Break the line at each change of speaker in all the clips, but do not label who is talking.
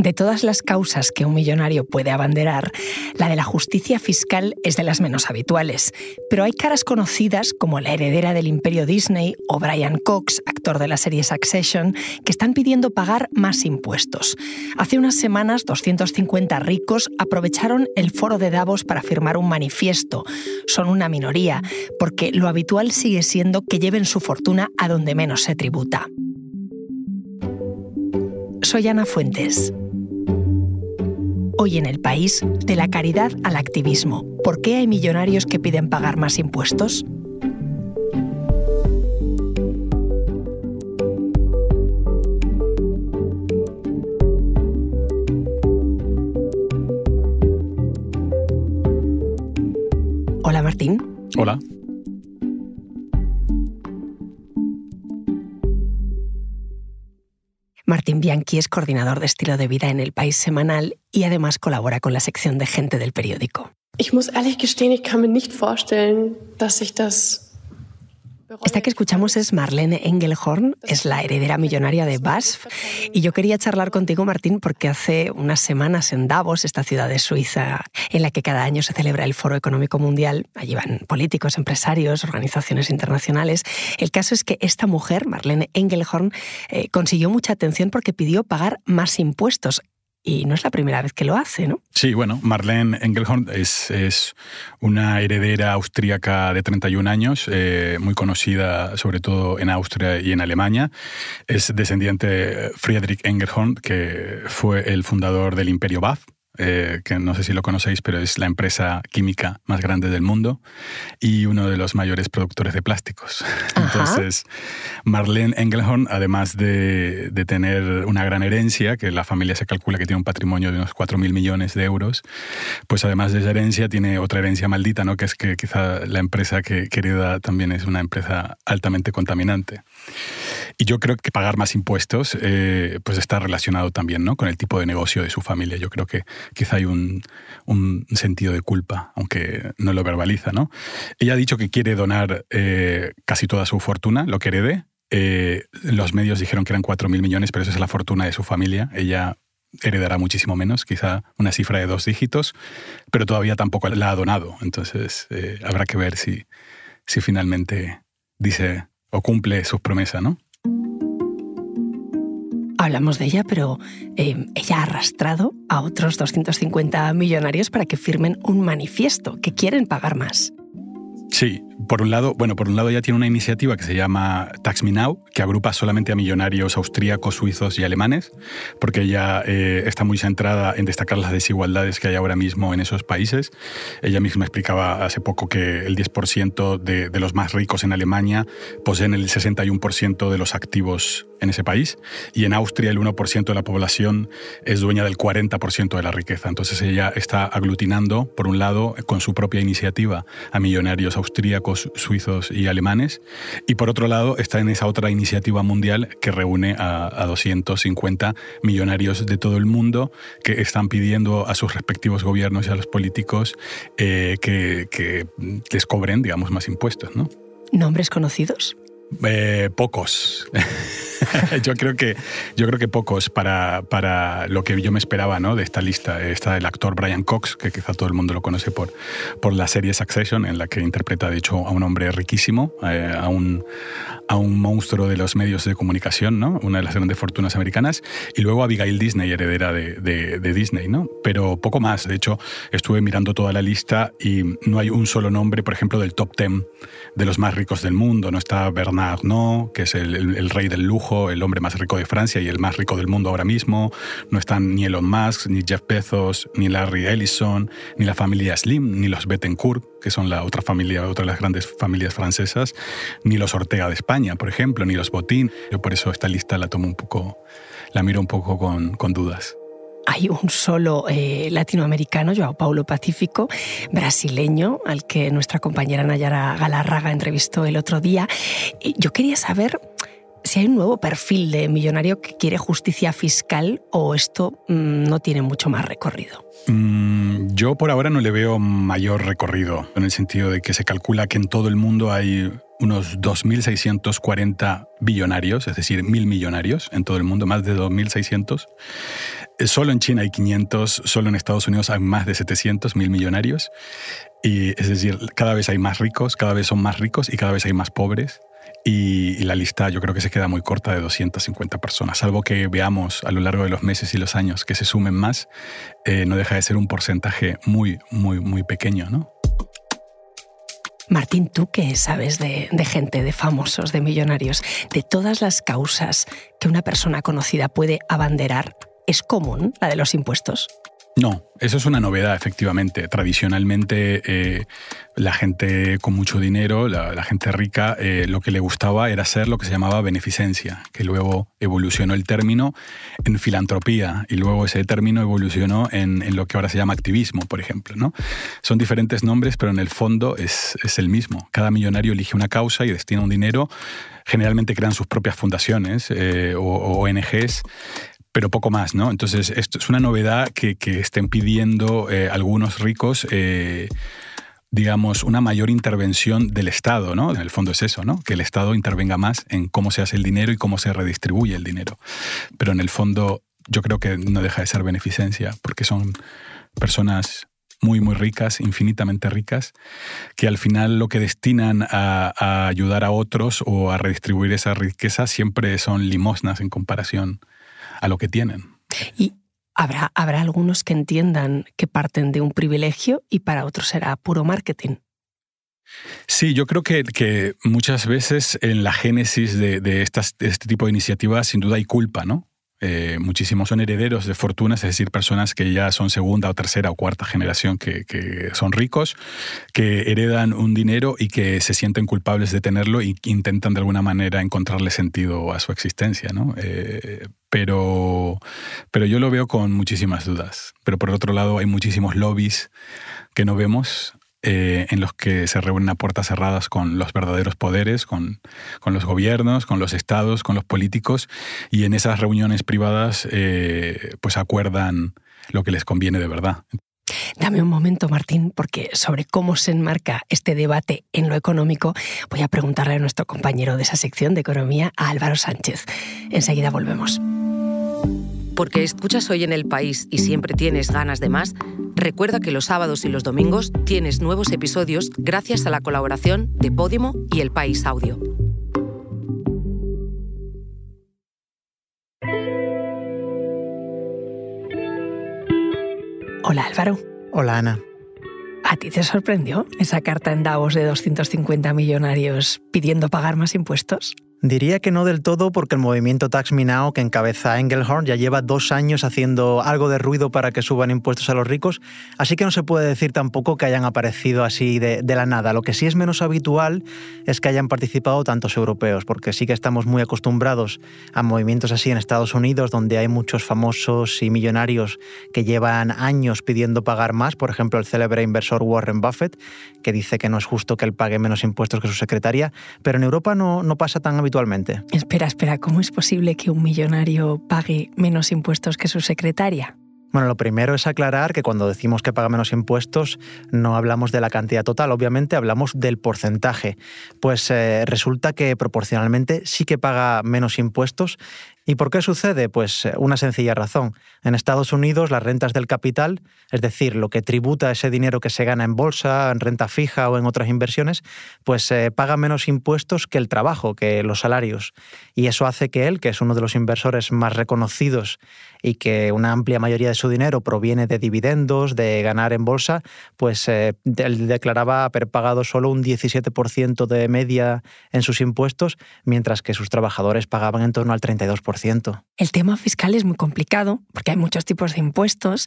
De todas las causas que un millonario puede abanderar, la de la justicia fiscal es de las menos habituales. Pero hay caras conocidas como la heredera del imperio Disney o Brian Cox, actor de la serie Succession, que están pidiendo pagar más impuestos. Hace unas semanas, 250 ricos aprovecharon el foro de Davos para firmar un manifiesto. Son una minoría, porque lo habitual sigue siendo que lleven su fortuna a donde menos se tributa. Soy Ana Fuentes. Hoy en el país, de la caridad al activismo, ¿por qué hay millonarios que piden pagar más impuestos? Hola Martín.
Hola.
Bianchi es coordinador de estilo de vida en El País Semanal y además colabora con la sección de gente del periódico.
Ich muss ehrlich gestehen, ich kann mir nicht vorstellen, dass ich das
esta que escuchamos es Marlene Engelhorn, es la heredera millonaria de BASF. Y yo quería charlar contigo, Martín, porque hace unas semanas en Davos, esta ciudad de Suiza, en la que cada año se celebra el Foro Económico Mundial, allí van políticos, empresarios, organizaciones internacionales. El caso es que esta mujer, Marlene Engelhorn, eh, consiguió mucha atención porque pidió pagar más impuestos y no es la primera vez que lo hace, ¿no?
Sí, bueno, Marlene Engelhorn es, es una heredera austríaca de 31 años, eh, muy conocida sobre todo en Austria y en Alemania. Es descendiente de Friedrich Engelhorn, que fue el fundador del Imperio BAF, eh, que no sé si lo conocéis, pero es la empresa química más grande del mundo y uno de los mayores productores de plásticos. Entonces, Marlene Engelhorn, además de, de, tener una gran herencia, que la familia se calcula que tiene un patrimonio de unos 4.000 millones de euros, pues además de esa herencia tiene otra herencia maldita, ¿no? que es que quizá la empresa que, que hereda también es una empresa altamente contaminante. Y yo creo que pagar más impuestos eh, pues está relacionado también ¿no? con el tipo de negocio de su familia. Yo creo que quizá hay un, un sentido de culpa, aunque no lo verbaliza. ¿no? Ella ha dicho que quiere donar eh, casi toda su fortuna, lo que herede. Eh, los medios dijeron que eran 4.000 millones, pero esa es la fortuna de su familia. Ella heredará muchísimo menos, quizá una cifra de dos dígitos, pero todavía tampoco la ha donado. Entonces habrá que ver si, si finalmente dice o cumple sus promesas, ¿no?
Hablamos de ella, pero eh, ella ha arrastrado a otros 250 millonarios para que firmen un manifiesto, que quieren pagar más.
Sí, por un lado, bueno, por un lado ya tiene una iniciativa que se llama Tax Me Now, que agrupa solamente a millonarios austríacos, suizos y alemanes, porque ella eh, está muy centrada en destacar las desigualdades que hay ahora mismo en esos países. Ella misma explicaba hace poco que el 10% de, de los más ricos en Alemania poseen el 61% de los activos en ese país y en Austria el 1% de la población es dueña del 40% de la riqueza. Entonces ella está aglutinando, por un lado, con su propia iniciativa a millonarios austríacos, suizos y alemanes. Y por otro lado está en esa otra iniciativa mundial que reúne a, 250 millonarios de todo el mundo que están pidiendo a sus respectivos gobiernos y a los políticos eh, que, les cobren, digamos, más impuestos. ¿no?
¿Nombres conocidos?
Eh, pocos. yo, creo que, yo creo que pocos para, para lo que yo me esperaba ¿no? de esta lista. Está el actor Brian Cox, que quizá todo el mundo lo conoce por, por la serie Succession, en la que interpreta de hecho a un hombre riquísimo, eh, a, un, a un monstruo de los medios de comunicación, ¿no? una de las grandes fortunas americanas, y luego Abigail Disney, heredera de, de, de Disney. ¿no? Pero poco más. De hecho, estuve mirando toda la lista y no hay un solo nombre, por ejemplo, del top 10 de los más ricos del mundo. No está Bernard Arnault, que es el, el rey del lujo el hombre más rico de Francia y el más rico del mundo ahora mismo. No están ni Elon Musk, ni Jeff Bezos, ni Larry Ellison, ni la familia Slim, ni los Bettencourt, que son la otra familia, otra de las grandes familias francesas, ni los Ortega de España, por ejemplo, ni los Botín. Yo por eso esta lista la tomo un poco, la miro un poco con, con dudas
hay un solo eh, latinoamericano, Joao Paulo Pacífico, brasileño, al que nuestra compañera Nayara Galarraga entrevistó el otro día. Yo quería saber si hay un nuevo perfil de millonario que quiere justicia fiscal o esto mm, no tiene mucho más recorrido.
Mm, yo por ahora no le veo mayor recorrido, en el sentido de que se calcula que en todo el mundo hay unos 2.640 billonarios, es decir, mil millonarios en todo el mundo, más de 2.600. Solo en China hay 500, solo en Estados Unidos hay más de 700 mil millonarios. Y es decir, cada vez hay más ricos, cada vez son más ricos y cada vez hay más pobres. Y, la lista yo creo que se queda muy corta de 250 personas, salvo que veamos a lo largo de los meses y los años que se sumen más, eh, no deja de ser un porcentaje muy, muy, muy pequeño, ¿no?
Martín, ¿tú qué sabes de, de, gente, de famosos, de millonarios? De todas las causas que una persona conocida puede abanderar, ¿es común la de los impuestos?
No, eso es una novedad, efectivamente. Tradicionalmente, eh, la gente con mucho dinero, la, gente rica, eh, lo que le gustaba era ser lo que se llamaba beneficencia, que luego evolucionó el término en filantropía y luego ese término evolucionó en, lo que ahora se llama activismo, por ejemplo. ¿no? Son diferentes nombres, pero en el fondo es, el mismo. Cada millonario elige una causa y destina un dinero generalmente crean sus propias fundaciones eh, o, ONGs pero poco más, ¿no? Entonces, esto es una novedad que, estén pidiendo eh, algunos ricos. Eh, digamos, una mayor intervención del Estado, ¿no? En el fondo es eso, ¿no? Que el Estado intervenga más en cómo se hace el dinero y cómo se redistribuye el dinero. Pero en el fondo yo creo que no deja de ser beneficencia, porque son personas muy, muy ricas, infinitamente ricas, que al final lo que destinan a, a ayudar a otros o a redistribuir esa riqueza siempre son limosnas en comparación a lo que tienen.
Y habrá, habrá algunos que entiendan que parten de un privilegio y para otros será puro marketing.
Sí, yo creo que, que muchas veces en la génesis de, de, estas, de este tipo de iniciativas sin duda hay culpa, ¿no? Eh, muchísimos son herederos de fortunas, es decir, personas que ya son segunda o tercera o cuarta generación que, son ricos, que heredan un dinero y que se sienten culpables de tenerlo y intentan de alguna manera encontrarle sentido a su existencia. ¿no? Eh, pero, pero yo lo veo con muchísimas dudas. Pero por otro lado hay muchísimos lobbies que no vemos eh, en los que se reúnen a puertas cerradas con los verdaderos poderes, con, los gobiernos, con los estados, con los políticos, y en esas reuniones privadas eh, pues acuerdan lo que les conviene de verdad.
Dame un momento, Martín, porque sobre cómo se enmarca este debate en lo económico, voy a preguntarle a nuestro compañero de esa sección de economía, a Álvaro Sánchez. Enseguida volvemos.
Porque escuchas hoy en el país y siempre tienes ganas de más, Recuerda que los sábados y los domingos tienes nuevos episodios gracias a la colaboración de Podimo y El País Audio.
Hola Álvaro.
Hola Ana.
¿A ti te sorprendió esa carta en Davos de 250 millonarios pidiendo pagar más impuestos?
Diría que no del todo porque el movimiento Tax Me Now que encabeza Engelhorn ya lleva dos años haciendo algo de ruido para que suban impuestos a los ricos, así que no se puede decir tampoco que hayan aparecido así de, la nada. Lo que sí es menos habitual es que hayan participado tantos europeos, porque sí que estamos muy acostumbrados a movimientos así en Estados Unidos, donde hay muchos famosos y millonarios que llevan años pidiendo pagar más, por ejemplo el célebre inversor Warren Buffett, que dice que no es justo que él pague menos impuestos que su secretaria, pero en Europa no, no pasa tan habitualmente
Espera, espera, ¿cómo es posible que un millonario pague menos impuestos que su secretaria?
Bueno, lo primero es aclarar que cuando decimos que paga menos impuestos no hablamos de la cantidad total, obviamente hablamos del porcentaje. Pues eh, resulta que proporcionalmente sí que paga menos impuestos ¿Y por qué sucede? Pues eh, una sencilla razón. En Estados Unidos las rentas del capital, es decir, lo que tributa ese dinero que se gana en bolsa, en renta fija o en otras inversiones, pues eh, paga menos impuestos que el trabajo, que los salarios. Y eso hace que él, que es uno de los inversores más reconocidos y que una amplia mayoría de su dinero proviene de dividendos, de ganar en bolsa, pues eh, él declaraba haber pagado solo un 17% de media en sus impuestos, mientras que sus trabajadores pagaban en torno al 32%.
El tema fiscal es muy complicado porque hay muchos tipos de impuestos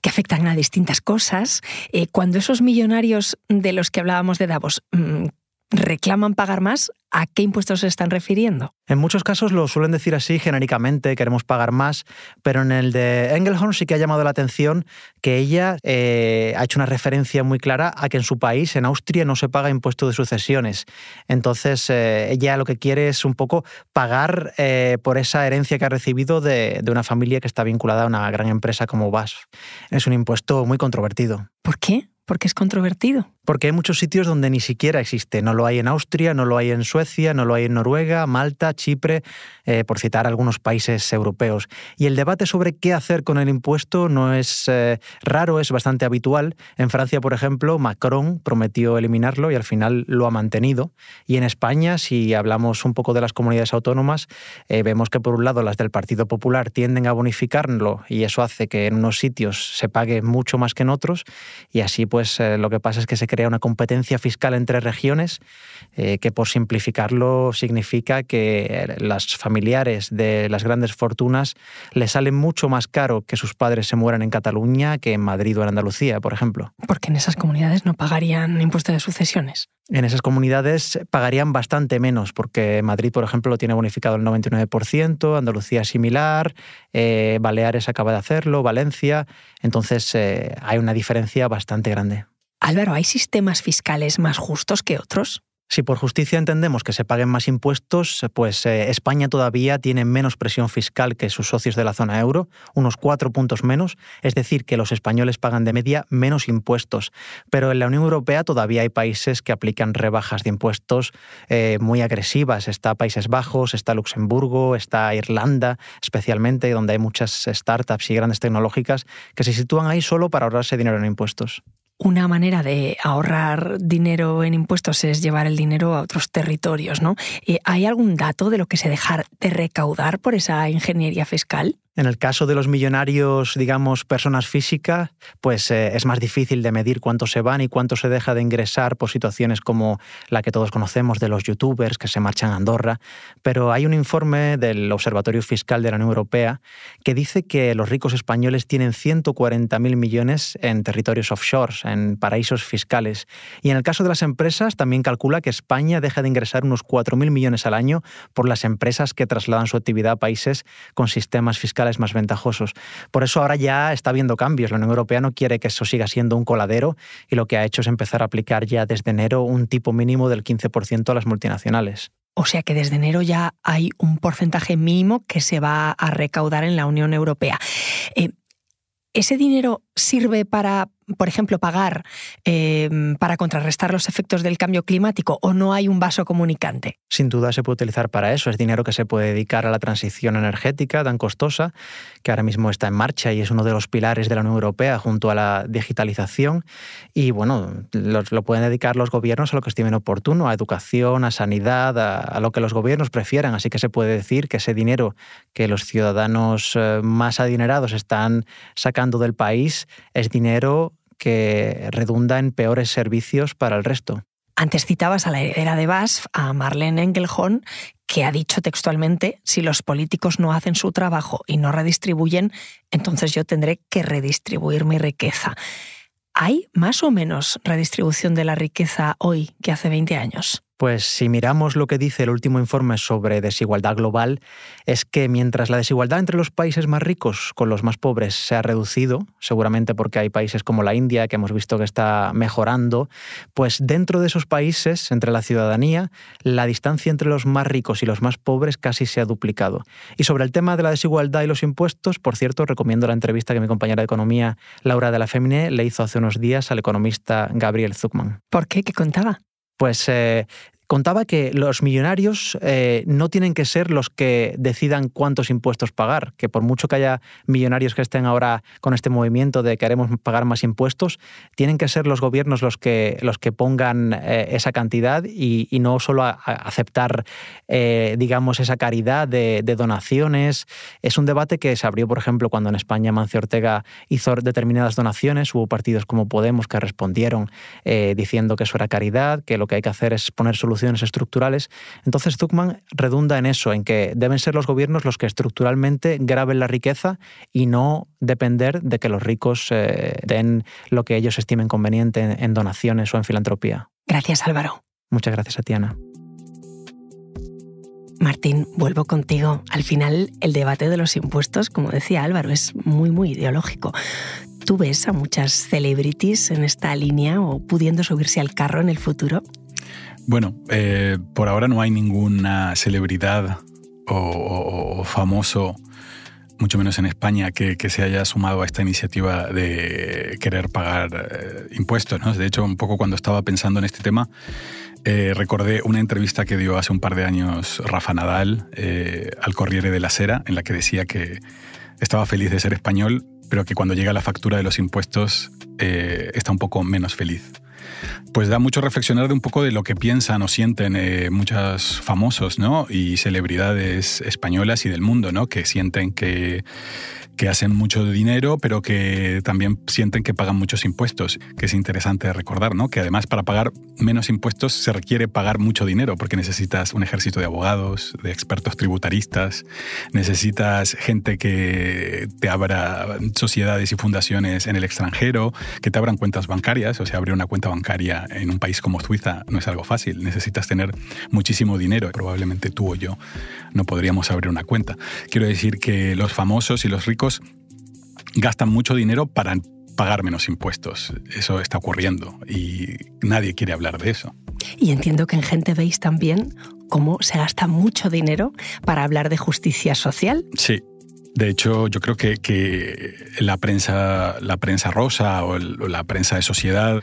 que afectan a distintas cosas. Eh, cuando esos millonarios de los que hablábamos de Davos mm, reclaman pagar más, ¿a qué impuestos se están refiriendo?
En muchos casos lo suelen decir así genéricamente, queremos pagar más, pero en el de Engelhorn sí que ha llamado la atención que ella eh, ha hecho una referencia muy clara a que en su país, en Austria, no se paga impuesto de sucesiones. Entonces, eh, ella lo que quiere es un poco pagar eh, por esa herencia que ha recibido de, de, una familia que está vinculada a una gran empresa como BASF. Es un impuesto muy controvertido.
¿Por qué? Porque es controvertido.
Porque hay muchos sitios donde ni siquiera existe. No lo hay en Austria, no lo hay en Suecia, no lo hay en Noruega, Malta, Chipre, eh, por citar algunos países europeos. Y el debate sobre qué hacer con el impuesto no es eh, raro, es bastante habitual. En Francia, por ejemplo, Macron prometió eliminarlo y al final lo ha mantenido. Y en España, si hablamos un poco de las comunidades autónomas, eh, vemos que por un lado las del Partido Popular tienden a bonificarlo y eso hace que en unos sitios se pague mucho más que en otros y así pues lo que pasa es que se crea una competencia fiscal entre regiones eh, que por simplificarlo significa que las familiares de las grandes fortunas le salen mucho más caro que sus padres se mueran en Cataluña que en Madrid o en Andalucía, por ejemplo.
Porque en esas comunidades no pagarían impuestos de sucesiones.
En esas comunidades pagarían bastante menos, porque Madrid, por ejemplo, lo tiene bonificado el 99%, Andalucía similar, eh, Baleares acaba de hacerlo, Valencia, entonces eh, hay una diferencia bastante grande.
Álvaro, ¿hay sistemas fiscales más justos que otros?
Si por justicia entendemos que se paguen más impuestos, pues eh, España todavía tiene menos presión fiscal que sus socios de la zona euro, unos cuatro puntos menos, es decir, que los españoles pagan de media menos impuestos. Pero en la Unión Europea todavía hay países que aplican rebajas de impuestos eh, muy agresivas. Está Países Bajos, está Luxemburgo, está Irlanda, especialmente, donde hay muchas startups y grandes tecnológicas que se sitúan ahí solo para ahorrarse dinero en impuestos.
Una manera de ahorrar dinero en impuestos es llevar el dinero a otros territorios, ¿no? Eh, ¿Hay algún dato de lo que se deja de recaudar por esa ingeniería fiscal?
En el caso de los millonarios, digamos, personas físicas, pues eh, es más difícil de medir cuánto se van y cuánto se deja de ingresar por situaciones como la que todos conocemos de los youtubers que se marchan a Andorra. Pero hay un informe del Observatorio Fiscal de la Unión Europea que dice que los ricos españoles tienen 140.000 millones en territorios offshores, en paraísos fiscales. Y en el caso de las empresas, también calcula que España deja de ingresar unos 4.000 millones al año por las empresas que trasladan su actividad a países con sistemas fiscales más ventajosos. Por eso ahora ya está habiendo cambios. La Unión Europea no quiere que eso siga siendo un coladero y lo que ha hecho es empezar a aplicar ya desde enero un tipo mínimo del 15% a las multinacionales.
O sea que desde enero ya hay un porcentaje mínimo que se va a recaudar en la Unión Europea. Eh, ¿Ese dinero sirve para por ejemplo, pagar em, para contrarrestar los efectos del cambio climático o no hay un vaso comunicante?
Sin duda se puede utilizar para eso. Es dinero que se puede dedicar a la transición energética tan costosa, que ahora mismo está en marcha y es uno de los pilares de la Unión Europea junto a la digitalización. Y bueno, lo, pueden dedicar los gobiernos a lo que estimen oportuno, a educación, a sanidad, a, lo que los gobiernos prefieran. Así que se puede decir que ese dinero que los ciudadanos eh, más adinerados están sacando del país es dinero que redunda en peores servicios para el resto.
Antes citabas a la heredera de BASF, a Marlene Engelhorn, que ha dicho textualmente, si los políticos no hacen su trabajo y no redistribuyen, entonces yo tendré que redistribuir mi riqueza. ¿Hay más o menos redistribución de la riqueza hoy que hace 20 años?
Pues si miramos lo que dice el último informe sobre desigualdad global, es que mientras la desigualdad entre los países más ricos con los más pobres se ha reducido, seguramente porque hay países como la India que hemos visto que está mejorando, pues dentro de esos países, entre la ciudadanía, la distancia entre los más ricos y los más pobres casi se ha duplicado. Y sobre el tema de la desigualdad y los impuestos, por cierto, recomiendo la entrevista que mi compañera de economía, Laura de la Femine, le hizo hace unos días al economista Gabriel Zuckman.
¿Por qué? ¿Qué contaba?
Pues eh, contaba que los millonarios eh, no tienen que ser los que decidan cuántos impuestos pagar, que por mucho que haya millonarios que estén ahora con este movimiento de queremos pagar más impuestos, tienen que ser los gobiernos los que, los que pongan eh, esa cantidad y, no solo aceptar, eh, digamos, esa caridad de, donaciones. Es un debate que se abrió, por ejemplo, cuando en España Mancio Ortega hizo determinadas donaciones, hubo partidos como Podemos que respondieron diciendo que eso era caridad, que lo que hay que hacer es poner soluciones estructurales. Entonces Zuckman redunda en eso, en que deben ser los gobiernos los que estructuralmente graben la riqueza y no depender de que los ricos eh, den lo que ellos estimen conveniente en, donaciones o en filantropía.
Gracias Álvaro.
Muchas gracias a Tiana.
Martín, vuelvo contigo. Al final, el debate de los impuestos, como decía Álvaro, es muy, muy ideológico. ¿Tú ves a muchas celebrities en esta línea o pudiendo subirse al carro en el futuro?
Bueno, eh, por ahora no hay ninguna celebridad o, famoso mucho menos en España, que, se haya sumado a esta iniciativa de querer pagar eh, impuestos. De hecho, un poco cuando estaba pensando en este tema, eh, recordé una entrevista que dio hace un par de años Rafa Nadal eh, al Corriere de la Sera, en la que decía que estaba feliz de ser español, pero que cuando llega la factura de los impuestos está un poco menos feliz pues da mucho reflexionar de un poco de lo que piensan o sienten eh, muchos famosos ¿no? y celebridades españolas y del mundo, ¿no? que sienten que que hacen mucho dinero, pero que también sienten que pagan muchos impuestos, que es interesante recordar, ¿no? Que además para pagar menos impuestos se requiere pagar mucho dinero, porque necesitas un ejército de abogados, de expertos tributaristas, necesitas gente que te abra sociedades y fundaciones en el extranjero, que te abran cuentas bancarias, o sea, abrir una cuenta bancaria en un país como Suiza no es algo fácil, necesitas tener muchísimo dinero, probablemente tú o yo no podríamos abrir una cuenta. Quiero decir que los famosos y los ricos gastan mucho dinero para pagar menos impuestos. Eso está ocurriendo y nadie quiere hablar de eso.
Y entiendo que en Gente veis también cómo se gasta mucho dinero para hablar de justicia social.
Sí, de hecho, yo creo que, la, prensa, la prensa rosa o, la prensa de sociedad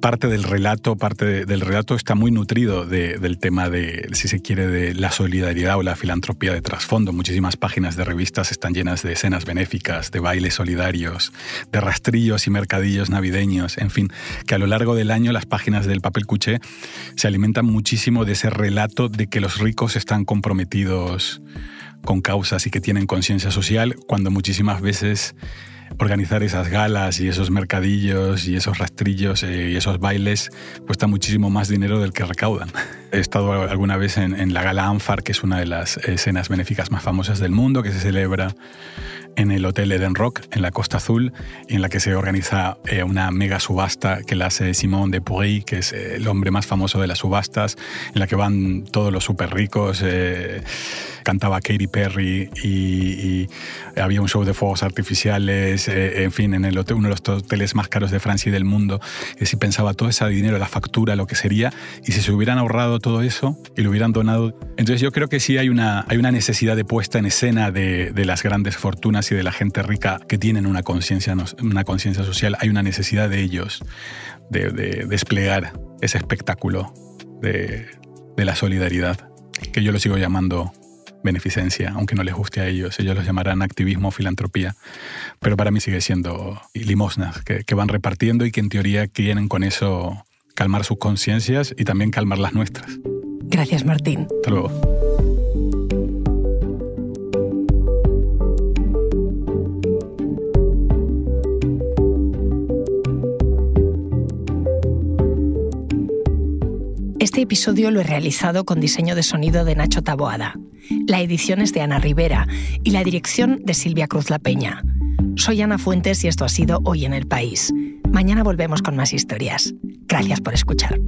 parte del relato, parte del relato está muy nutrido del tema de, si se quiere, de la solidaridad o la filantropía de trasfondo. Muchísimas páginas de revistas están llenas de escenas benéficas, de bailes solidarios, de rastrillos y mercadillos navideños, en fin, que a lo largo del año las páginas del papel cuché se alimentan muchísimo de ese relato de que los ricos están comprometidos con causas y que tienen conciencia social, cuando muchísimas veces organizar esas galas y esos mercadillos y esos rastrillos eh, y esos bailes cuesta muchísimo más dinero del que recaudan. He estado alguna vez en, la gala Anfar, que es una de las escenas benéficas más famosas del mundo, que se celebra en el Hotel Eden Rock, en la Costa Azul, en la que se organiza eh, una mega subasta que la hace Simón de Pourry, que es eh, el hombre más famoso de las subastas, en la que van todos los súper ricos. Eh, cantaba Katy Perry y, había un show de fuegos artificiales, en fin, en el hotel, uno de los hoteles más caros de Francia y del mundo. Y si pensaba todo ese dinero, la factura, lo que sería, y si se hubieran ahorrado todo eso y lo hubieran donado. Entonces yo creo que sí hay una, hay una necesidad de puesta en escena de, de las grandes fortunas y de la gente rica que tienen una conciencia una conciencia social, hay una necesidad de ellos de, desplegar ese espectáculo de, de la solidaridad, que yo lo sigo llamando beneficencia, aunque no les guste a ellos. Ellos los llamarán activismo filantropía, pero para mí sigue siendo limosnas que, que, van repartiendo y que en teoría quieren con eso calmar sus conciencias y también calmar las nuestras.
Gracias, Martín.
Hasta luego.
Este episodio lo he realizado con diseño de sonido de Nacho Taboada. La edición es de Ana Rivera y la dirección de Silvia Cruz La Peña. Soy Ana Fuentes y esto ha sido Hoy en el País. Mañana volvemos con más historias. Gracias por escuchar.